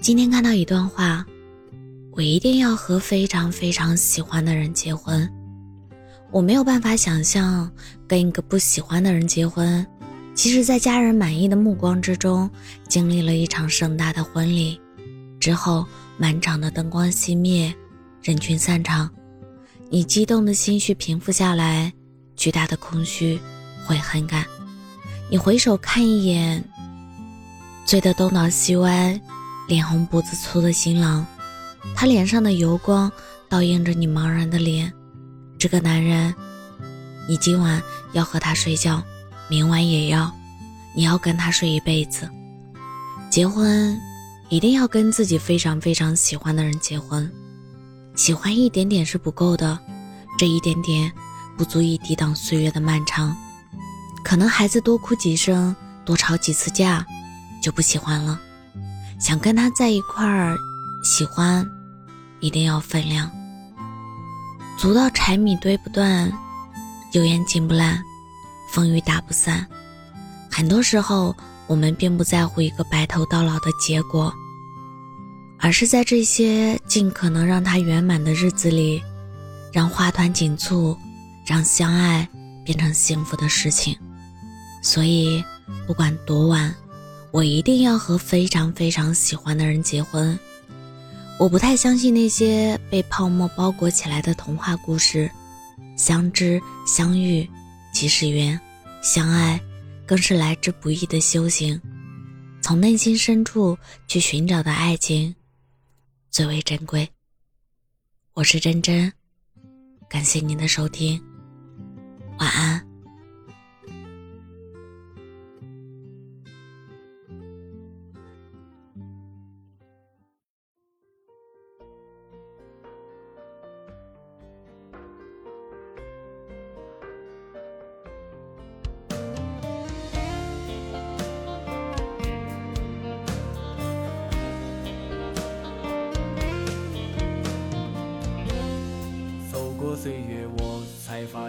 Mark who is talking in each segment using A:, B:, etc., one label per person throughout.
A: 今天看到一段话，我一定要和非常非常喜欢的人结婚。我没有办法想象跟一个不喜欢的人结婚，即使在家人满意的目光之中，经历了一场盛大的婚礼之后，满场的灯光熄灭，人群散场，你激动的心绪平复下来，巨大的空虚、悔恨感。你回首看一眼，醉得东倒西歪、脸红脖子粗的新郎，他脸上的油光倒映着你茫然的脸。这个男人，你今晚要和他睡觉，明晚也要，你要跟他睡一辈子。结婚，一定要跟自己非常非常喜欢的人结婚。喜欢一点点是不够的，这一点点不足以抵挡岁月的漫长。可能孩子多哭几声，多吵几次架，就不喜欢了。想跟他在一块儿，喜欢，一定要分量。足到柴米堆不断，油盐进不烂，风雨打不散。很多时候，我们并不在乎一个白头到老的结果，而是在这些尽可能让它圆满的日子里，让花团锦簇，让相爱变成幸福的事情。所以，不管多晚，我一定要和非常非常喜欢的人结婚。我不太相信那些被泡沫包裹起来的童话故事，相知相遇即是缘，相爱更是来之不易的修行。从内心深处去寻找的爱情，最为珍贵。我是真真，感谢您的收听，晚安。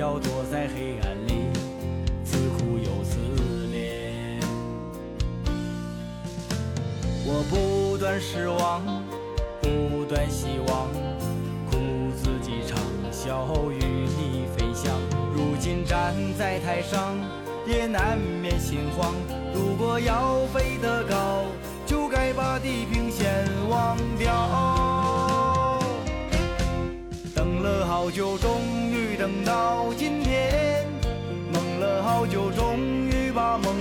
B: 要躲在黑暗里，自苦又自怜？我不断失望，不断希望，苦自己长笑与你分享。如今站在台上，也难免心慌。如果要飞得高，就该把地平线忘掉。等了好久，终。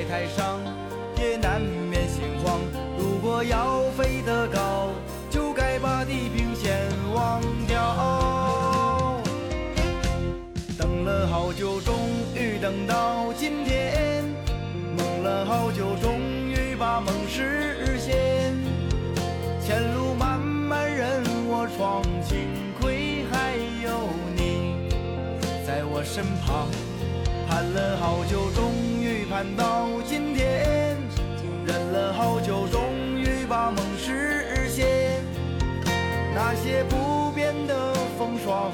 B: 在台上。也难免心慌。如果要飞得高，就该把地平线忘掉。等了好久，终于等到今天；梦了好久，终于把梦实现。前路漫漫任我闯，幸亏还有你在我身旁。盼了好久，终于盼到今天。忍了好久，终于把梦实现。那些不变的风霜，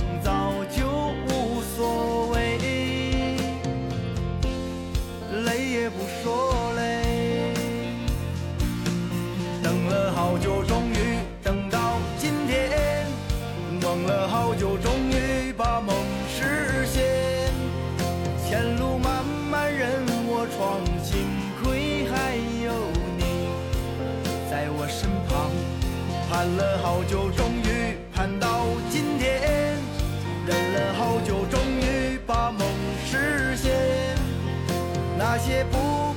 B: 身旁。盼了好久，终于盼到今天，忍了好久，终于把梦实现。那些不。